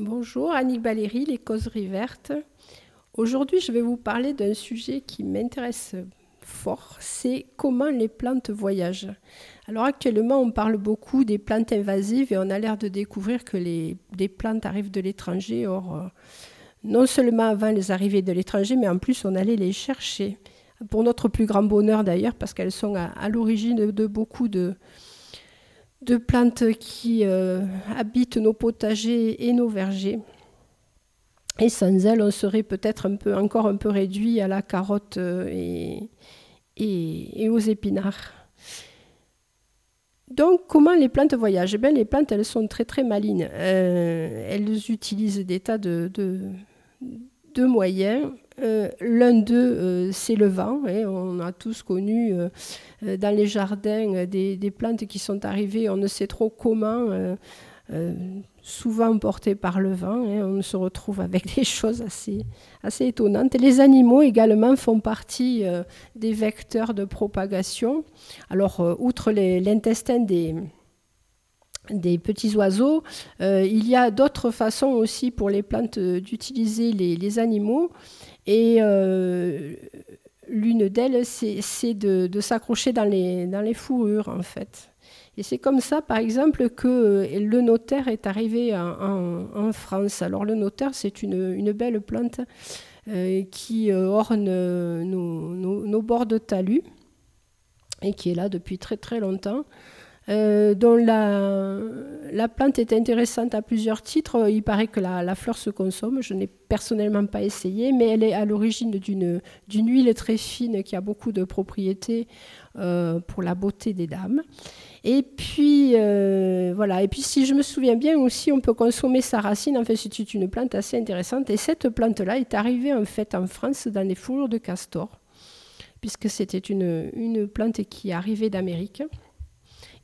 Bonjour, Annick Valérie, les causeries vertes. Aujourd'hui, je vais vous parler d'un sujet qui m'intéresse fort, c'est comment les plantes voyagent. Alors actuellement, on parle beaucoup des plantes invasives et on a l'air de découvrir que les, plantes arrivent de l'étranger. Or, euh, non seulement avant les arrivées de l'étranger, mais en plus on allait les chercher. Pour notre plus grand bonheur d'ailleurs, parce qu'elles sont à, l'origine de, beaucoup de, de plantes qui euh, habitent nos potagers et nos vergers. Et sans elles, on serait peut-être encore un peu réduit à la carotte euh, et, aux épinards. Donc, comment les plantes voyagent? Eh Les plantes, elles sont très très malines. Euh, elles utilisent des tas de, moyens. L'un d'eux, c'est le vent. Hein. On a tous connu dans les jardins des, plantes qui sont arrivées, on ne sait trop comment euh, souvent portés par le vent. Hein, on se retrouve avec des choses assez, étonnantes. les animaux également font partie euh, des vecteurs de propagation. Alors, euh, outre l'intestin des, des petits oiseaux, il y a d'autres façons aussi pour les plantes d'utiliser les, animaux. Et l'une d'elles, c'est de, s'accrocher dans les, fourrures, en fait. Et c'est comme ça, par exemple, que euh, le notaire est arrivé en, France. Alors le notaire, c'est une, belle plante euh, qui euh, orne nos, bords de talus et qui est là depuis très très longtemps. Dont la, la, plante est intéressante à plusieurs titres. Il paraît que la, fleur se consomme. Je n'ai personnellement pas essayé, mais elle est à l'origine d'une huile très fine qui a beaucoup de propriétés pour la beauté des dames. Et puis, euh, voilà. Et puis, si je me souviens bien aussi, on peut consommer sa racine. En fait, c'est une plante assez intéressante. Et cette plante-là est arrivée, en fait, en France dans les fourrures de castor, puisque c'était une plante qui arrivait d'Amérique.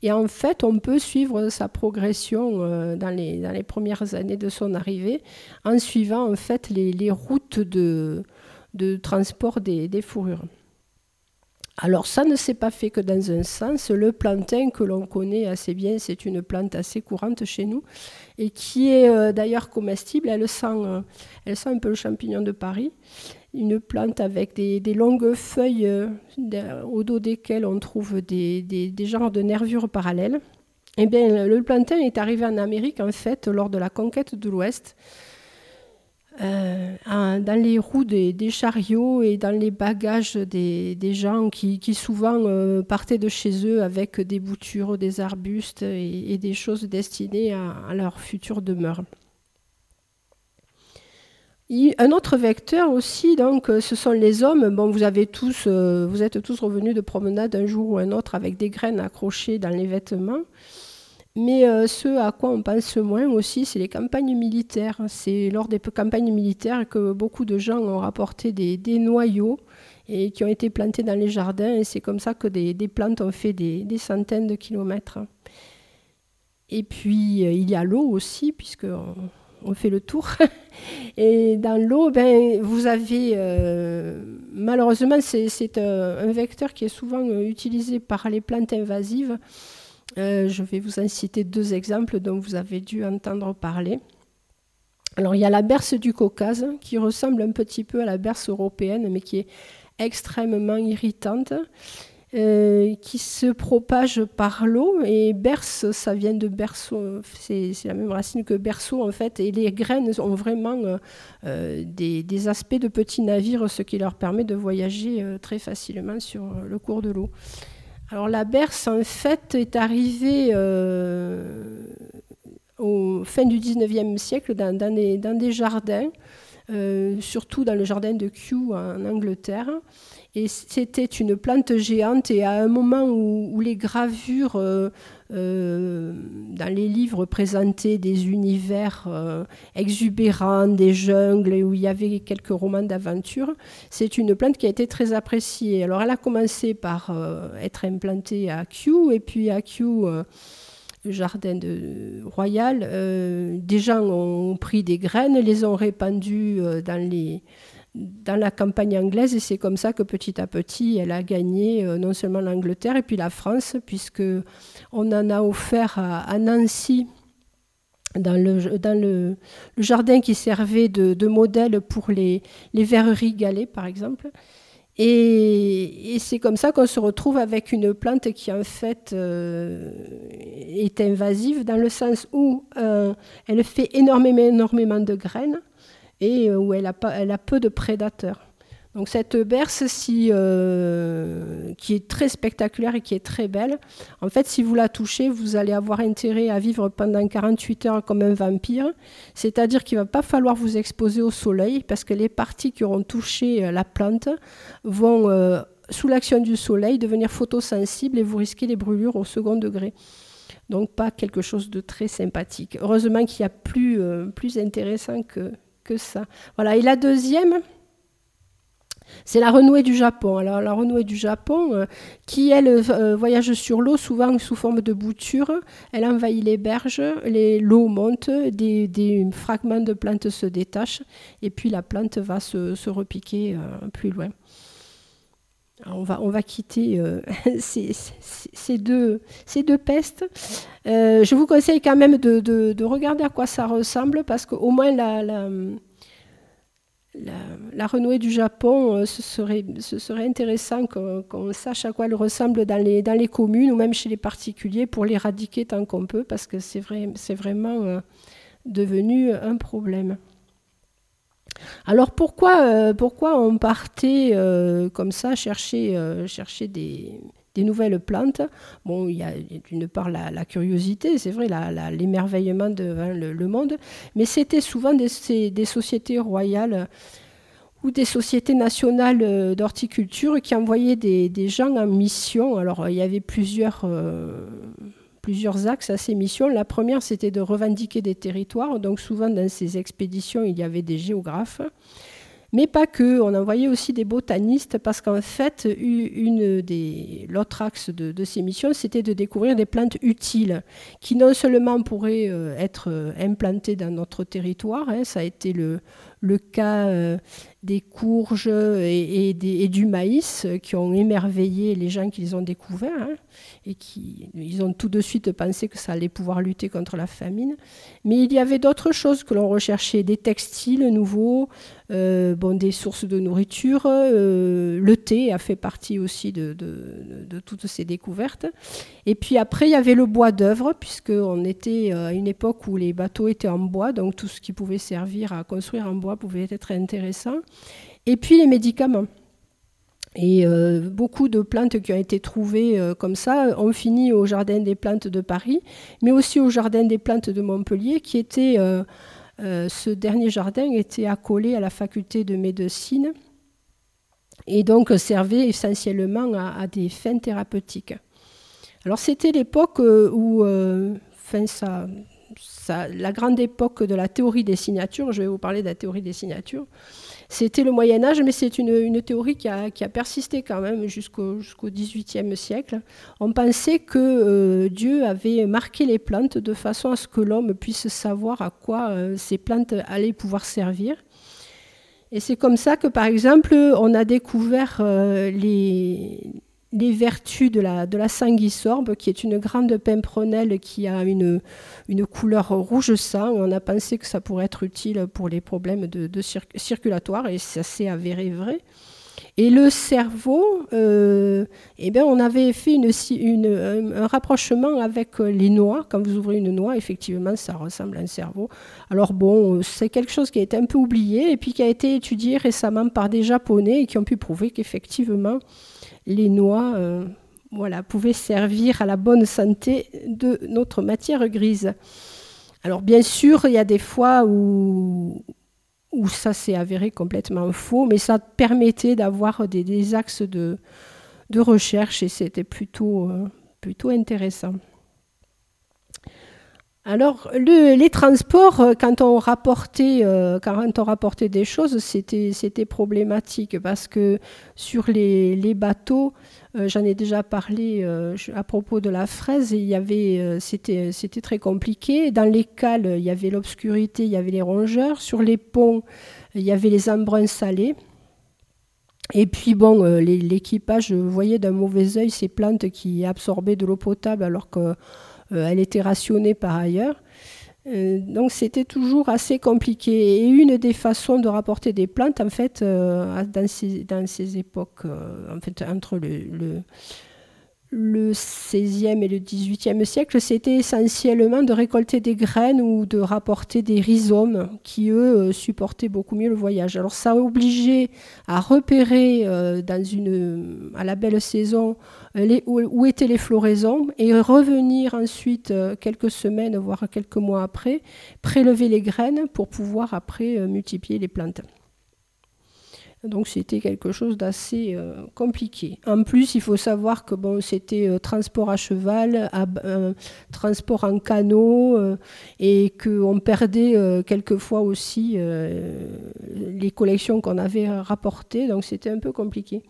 Et en fait, on peut suivre sa progression euh, dans, les, premières années de son arrivée en suivant, en fait, les, routes de, transport des, fourrures. Alors ça ne s'est pas fait que dans un sens. Le plantain que l'on connaît assez bien, c'est une plante assez courante chez nous et qui est euh, d'ailleurs comestible. Euh, elle sent un peu le champignon de Paris. Une plante avec des, longues feuilles euh, au dos desquelles on trouve des, genres de nervures parallèles. Eh bien, le plantain est arrivé en Amérique en fait lors de la conquête de l'Ouest. Euh, dans les roues des, chariots et dans les bagages des, gens qui, souvent euh, partaient de chez eux avec des boutures, des arbustes et, des choses destinées à, leur future demeure. Un autre vecteur aussi, donc, ce sont les hommes. Bon, vous avez tous, euh, vous êtes tous revenus de promenade un jour ou un autre avec des graines accrochées dans les vêtements. Mais euh, ce à quoi on pense moins aussi, c'est les campagnes militaires. C'est lors des campagnes militaires que beaucoup de gens ont rapporté des, noyaux qui ont été plantés dans les jardins. Et c'est comme ça que des, plantes ont fait des, centaines de kilomètres. Et puis, euh, il y a l'eau aussi, puisque fait le tour. et dans l'eau, ben, vous avez, euh, malheureusement, c'est un, vecteur qui est souvent utilisé par les plantes invasives. Euh, je vais vous en citer deux exemples dont vous avez dû entendre parler. Alors il y a la berce du Caucase qui ressemble un petit peu à la berce européenne mais qui est extrêmement irritante, euh, qui se propage par l'eau et berce, ça vient de berceau, c'est la même racine que berceau en fait et les graines ont vraiment euh, des, aspects de petits navires, ce qui leur permet de voyager très facilement sur le cours de l'eau. Alors la berce, en fait, est arrivée euh, au fin du 19e siècle dans, des, jardins, euh, surtout dans le jardin de Kew en Angleterre. Et c'était une plante géante et à un moment où, les gravures euh, euh, dans les livres présentaient des univers euh, exubérants, des jungles, où il y avait quelques romans d'aventure, c'est une plante qui a été très appréciée. Alors elle a commencé par être implantée à Kew et puis à Kew jardin royal, des gens ont pris des graines, les ont répandues dans les, dans la campagne anglaise et c'est comme ça que petit à petit elle a gagné euh, non seulement l'Angleterre et puis la France puisque on en a offert à, Nancy dans le, dans le, jardin qui servait de, modèle pour les, les verreries galets, par exemple. Et, c'est comme ça qu'on se retrouve avec une plante qui en fait euh, est invasive dans le sens où euh, elle fait énormément, énormément de graines et où elle a, peu de prédateurs. Donc cette berce euh, qui est très spectaculaire et qui est très belle, en fait, si vous la touchez, vous allez avoir intérêt à vivre pendant 48 heures comme un vampire. C'est-à-dire qu'il ne va pas falloir vous exposer au soleil parce que les parties qui auront touché euh, la plante vont, euh, sous l'action du soleil, devenir photosensibles et vous risquez les brûlures au second degré. Donc pas quelque chose de très sympathique. Heureusement qu'il y a plus, plus intéressant que, Voilà. Et la deuxième, c'est la renouée du Japon. Alors la renouée du Japon, euh, qui elle euh, voyage sur l'eau, souvent sous forme de bouture, elle envahit les berges, l'eau monte, des, fragments de plantes se détachent, et puis la plante va se, repiquer euh, plus loin. On, va, quitter ces, deux, ces deux pestes. je vous conseille quand même de, regarder à quoi ça ressemble, parce qu'au moins la renouée du Japon, euh, ce, serait, intéressant qu'on sache à quoi elle ressemble dans les, communes ou même chez les particuliers pour l'éradiquer tant qu'on peut, parce que c'est vrai, vraiment euh, devenu un problème. Alors pourquoi, euh, pourquoi on partait comme ça chercher, chercher des, nouvelles plantes? Bon, il y a d'une part la, curiosité, c'est vrai, l'émerveillement devant le, monde, mais c'était souvent des, sociétés royales ou des sociétés nationales euh, d'horticulture qui envoyaient des, gens en mission. Alors, il y avait plusieurs, euh, plusieurs axes à ces missions. La première, c'était de revendiquer des territoires. Donc, souvent, dans ces expéditions, il y avait des géographes. Mais pas que, on envoyait aussi des botanistes parce qu'en fait, une des, l'autre axe de, ces missions, c'était de découvrir des plantes utiles qui non seulement pourraient euh, être euh, implantées dans notre territoire, hein, ça a été le, le cas euh, des courges et, du maïs qui ont émerveillé les gens qui les ont découverts hein, et qui ils ont tout de suite pensé que ça allait pouvoir lutter contre la famine. Mais il y avait d'autres choses que l'on recherchait, des textiles nouveaux, euh, bon, des sources de nourriture. Euh, le thé a fait partie aussi de, de, toutes ces découvertes. Et puis après, il y avait le bois d'œuvre, puisqu'on était à une époque où les bateaux étaient en bois, donc tout ce qui pouvait servir à construire en bois pouvait être intéressant. Et puis les médicaments. Et euh, beaucoup de plantes qui ont été trouvées euh, comme ça ont fini au Jardin des plantes de Paris, mais aussi au Jardin des plantes de Montpellier, qui était, euh, ce dernier jardin était accolé à la faculté de médecine et donc servait essentiellement à, des fins thérapeutiques. Alors c'était l'époque où, ça, la grande époque de la théorie des signatures, je vais vous parler de la théorie des signatures, c'était le Moyen Âge, mais c'est une, théorie qui a, persisté quand même jusqu'au XVIIIe siècle. On pensait que euh, Dieu avait marqué les plantes de façon à ce que l'homme puisse savoir à quoi euh, ces plantes allaient pouvoir servir. Et c'est comme ça que, par exemple, on a découvert euh, les, les vertus de la, de la sanguisorbe, qui est une grande pimprenelle qui a une, une couleur rouge sang. On a pensé que ça pourrait être utile pour les problèmes de, et ça s'est avéré vrai. Et le cerveau, euh, eh bien, on avait fait une, un rapprochement avec les noix. Quand vous ouvrez une noix, effectivement, ça ressemble à un cerveau. Alors bon, c'est quelque chose qui a été un peu oublié et puis qui a été étudié récemment par des Japonais et qui ont pu prouver qu'effectivement, les noix euh, voilà, pouvaient servir à la bonne santé de notre matière grise. Alors bien sûr, il y a des fois où, ça s'est avéré complètement faux, mais ça permettait d'avoir des, axes de, de, recherche et c'était plutôt, euh, plutôt intéressant. Alors, les transports, euh, quand on rapportait, euh, quand on rapportait des choses, c'était problématique parce que sur les, bateaux, euh, j'en ai déjà parlé à propos de la fraise, il y avait, c'était très compliqué. Dans les cales, il y avait l'obscurité, il y avait les rongeurs. Sur les ponts, il y avait les embruns salés. Et puis bon, l'équipage voyait d'un mauvais œil ces plantes qui absorbaient de l'eau potable alors que elle était rationnée par ailleurs. donc c'était toujours assez compliqué. Et une des façons de rapporter des plantes, en fait, dans, ces, époques, en fait, entre le le 16e et le 18e siècle, c'était essentiellement de récolter des graines ou de rapporter des rhizomes qui, eux, euh, supportaient beaucoup mieux le voyage. Alors ça obligeait à repérer euh, à la belle saison euh, où, étaient les floraisons et revenir ensuite quelques semaines, voire quelques mois après, prélever les graines pour pouvoir après multiplier les plantes. Donc c'était quelque chose d'assez euh, compliqué. En plus, il faut savoir que bon, c'était euh, transport à cheval, euh, transport en canot, et qu'on perdait quelquefois aussi les collections qu'on avait rapportées. Donc c'était un peu compliqué.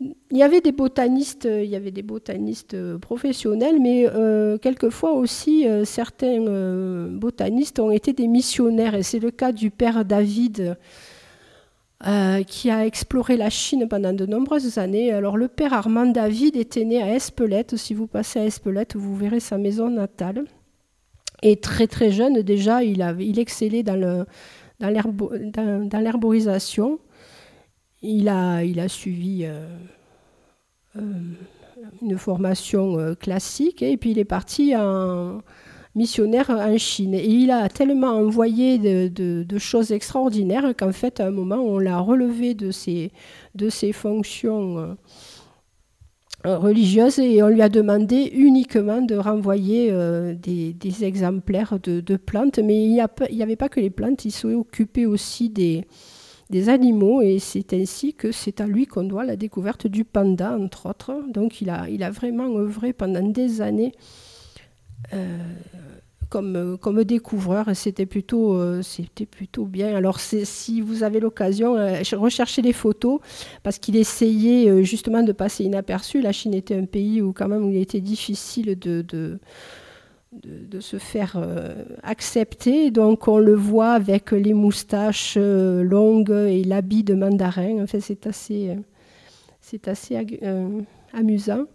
Il y avait des botanistes, il y avait des botanistes professionnels, mais quelquefois aussi certains botanistes ont été des missionnaires, et c'est le cas du père David. Euh, qui a exploré la Chine pendant de nombreuses années. Alors le père Armand David était né à Espelette. Si vous passez à Espelette, vous verrez sa maison natale. Et très très jeune déjà, il, a, il excellait dans, le, dans, l'herborisation. Il a, il a suivi euh, euh, une formation classique et puis il est parti en missionnaire en Chine. Et il a tellement envoyé de, choses extraordinaires qu'en fait, à un moment, on l'a relevé de ses, de ses fonctions euh, religieuses et on lui a demandé uniquement de renvoyer euh, des, exemplaires de, plantes. Mais il n'y avait pas que les plantes, il s'est occupé aussi des, des animaux et c'est ainsi que c'est à lui qu'on doit la découverte du panda, entre autres. Donc il a, il a vraiment œuvré pendant des années euh, comme, comme découvreur, c'était plutôt, euh, plutôt bien. Alors, si vous avez l'occasion, euh, recherchez les photos, parce qu'il essayait justement de passer inaperçu. La Chine était un pays où, quand même, il était difficile de, se faire accepter. Donc, on le voit avec les moustaches longues et l'habit de mandarin. En fait, c'est assez, c'est assez amusant.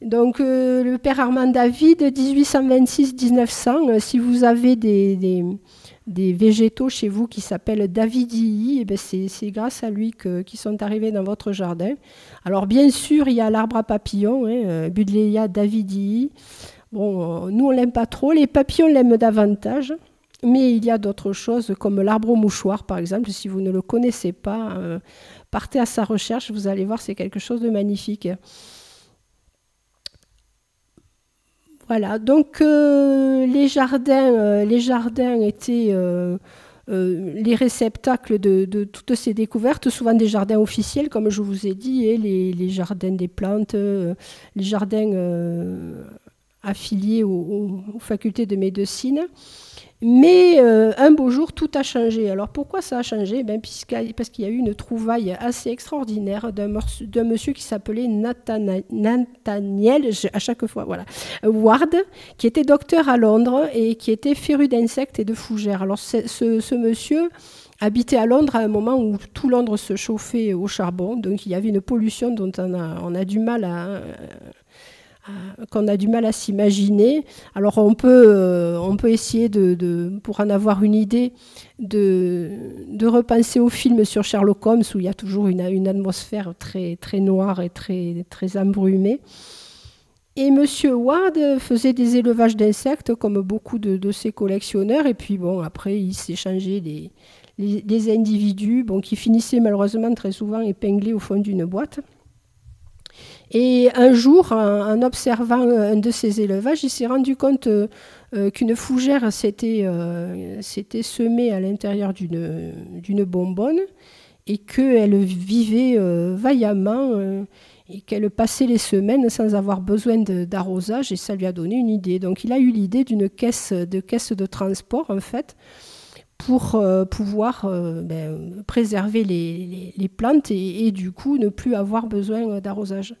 Donc, euh, le père Armand David, 1826-1900, euh, si vous avez des, végétaux chez vous qui s'appellent Davidii, eh ben c'est grâce à lui qu'ils sont arrivés dans votre jardin. Alors, bien sûr, il y a l'arbre à papillons, hein, euh, Budleia davidii. Bon, nous, on l'aime pas trop. Les papillons l'aiment davantage. Mais il y a d'autres choses comme l'arbre au mouchoir, par exemple. Si vous ne le connaissez pas, partez à sa recherche. Vous allez voir, c'est quelque chose de magnifique. Voilà, donc euh, les, jardins, euh, les jardins étaient euh, les réceptacles de, toutes ces découvertes, souvent des jardins officiels, comme je vous ai dit, les, jardins des plantes, les jardins affiliés aux, facultés de médecine. Mais euh, un beau jour, tout a changé. Alors pourquoi ça a changé? Ben, Parce qu'il y a eu une trouvaille assez extraordinaire d'un monsieur qui s'appelait Nathaniel, à chaque fois, voilà, Ward, qui était docteur à Londres et qui était féru d'insectes et de fougères. Alors ce, monsieur habitait à Londres à un moment où tout Londres se chauffait au charbon, donc il y avait une pollution dont on a, du mal à, qu'on a du mal à s'imaginer. Alors on peut, euh, on peut essayer, de, pour en avoir une idée, de, de, repenser au film sur Sherlock Holmes où il y a toujours une, une atmosphère très, très noire et très, très embrumée. Et M. Ward faisait des élevages d'insectes comme beaucoup de, ses collectionneurs. Et puis bon, après, il s'échangeait des, individus bon, qui finissaient malheureusement très souvent épinglés au fond d'une boîte. Et un jour, en, observant un de ces élevages, il s'est rendu compte euh, euh, qu'une fougère euh, s'était semée à l'intérieur d'une bonbonne et qu'elle vivait vaillamment et qu'elle passait les semaines sans avoir besoin d'arrosage et ça lui a donné une idée. Donc il a eu l'idée d'une caisse de, caisse de transport en fait pour pouvoir ben, préserver les, plantes et, du coup ne plus avoir besoin d'arrosage.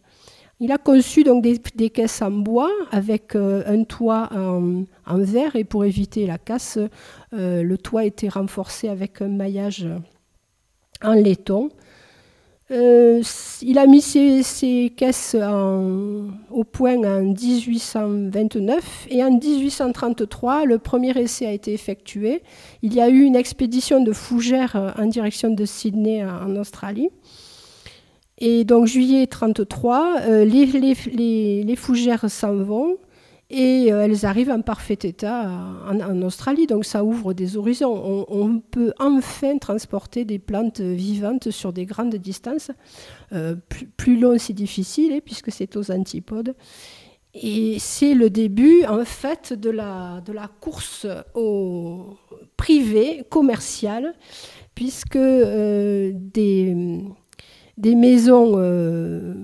Il a conçu donc des, caisses en bois avec euh, un toit en, verre et pour éviter la casse, euh, le toit était renforcé avec un maillage en laiton. Euh, il a mis ses, caisses au point en 1829 et en 1833, le premier essai a été effectué. Il y a eu une expédition de fougères en direction de Sydney en Australie. Et donc juillet 33, euh, les, fougères s'en vont et euh, elles arrivent en parfait état en, Australie. Donc ça ouvre des horizons. On, peut enfin transporter des plantes vivantes sur des grandes distances. Euh, plus, long, c'est difficile hein, puisque c'est aux antipodes. Et c'est le début en fait de la, de la course au privé, commercial, puisque des des maisons euh,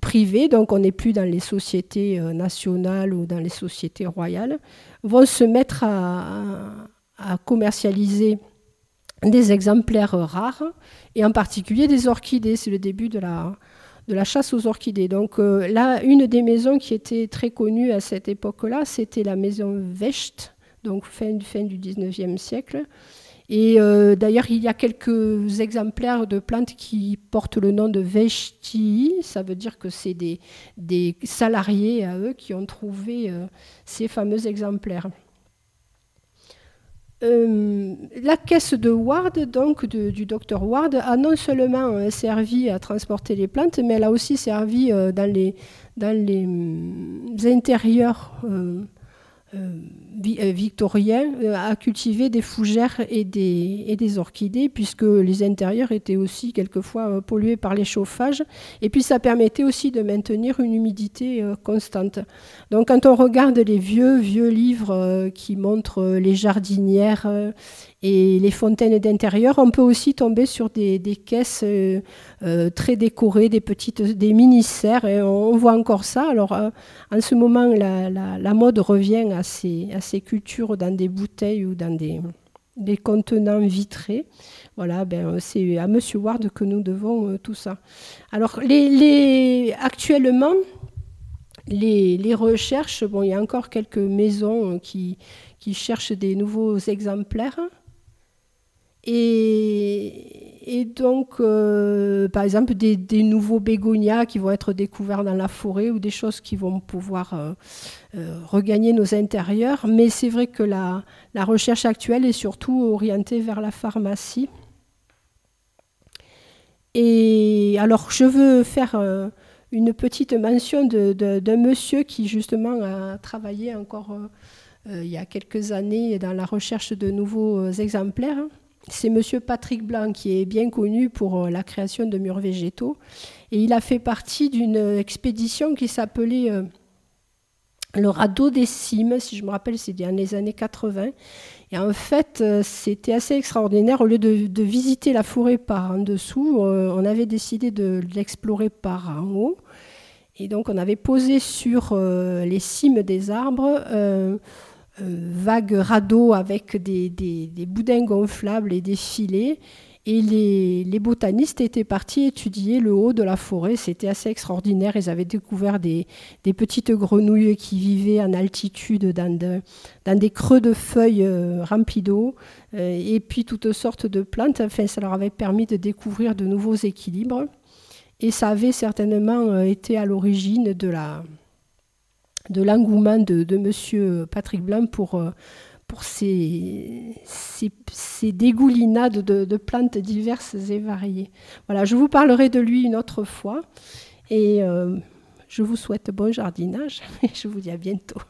privées, donc on n'est plus dans les sociétés euh, nationales ou dans les sociétés royales, vont se mettre à, commercialiser des exemplaires rares, et en particulier des orchidées. C'est le début de la, chasse aux orchidées. Donc euh, là, une des maisons qui était très connue à cette époque-là, c'était la maison Vecht, donc fin, fin du 19e siècle, et euh, d'ailleurs, il y a quelques exemplaires de plantes qui portent le nom de Veshti. Ça veut dire que c'est des, salariés à eux qui ont trouvé euh, ces fameux exemplaires. Euh, la caisse de Ward, donc du docteur Ward, a non seulement servi à transporter les plantes, mais elle a aussi servi dans les, hum, intérieurs victorien euh, a cultivé des fougères et des, et des, orchidées, puisque les intérieurs étaient aussi quelquefois pollués par les chauffages. Et puis ça permettait aussi de maintenir une humidité constante. Donc quand on regarde les vieux, vieux livres qui montrent les jardinières et les fontaines d'intérieur, on peut aussi tomber sur des, caisses euh, euh, très décorées, des petites, des mini-serres, et on, voit encore ça. Alors, euh, en ce moment, la, mode revient à ces, à ces, cultures dans des bouteilles ou dans des, des contenants vitrés. Voilà, ben, c'est à Monsieur Ward que nous devons tout ça. Alors, les, les, actuellement, les, les, recherches, bon, il y a encore quelques maisons qui, qui cherchent des nouveaux exemplaires. Et, donc, euh, par exemple, des, nouveaux bégonias qui vont être découverts dans la forêt ou des choses qui vont pouvoir euh, euh, regagner nos intérieurs. Mais c'est vrai que la, recherche actuelle est surtout orientée vers la pharmacie. Et alors, je veux faire une petite mention d'un monsieur qui, justement, a travaillé encore il y a quelques années dans la recherche de nouveaux exemplaires c'est M. Patrick Blanc qui est bien connu pour euh, la création de murs végétaux. Et il a fait partie d'une expédition qui s'appelait euh, le radeau des cimes, si je me rappelle, c'est dans les années 80. Et en fait, euh, c'était assez extraordinaire. Au lieu de, visiter la forêt par en dessous, on avait décidé de l'explorer par en haut. Et donc, on avait posé sur les cimes des arbres euh, vagues radeaux avec des, boudins gonflables et des filets. Et les, botanistes étaient partis étudier le haut de la forêt. C'était assez extraordinaire. Ils avaient découvert des, petites grenouilles qui vivaient en altitude dans, dans des creux de feuilles euh, remplis d'eau. Euh, et puis toutes sortes de plantes. Enfin, ça leur avait permis de découvrir de nouveaux équilibres. Et ça avait certainement été à l'origine de la, de l'engouement de, M. Patrick Blanc pour, euh, pour ces, ces, dégoulinades de, plantes diverses et variées. Voilà, je vous parlerai de lui une autre fois et euh, je vous souhaite bon jardinage et je vous dis à bientôt.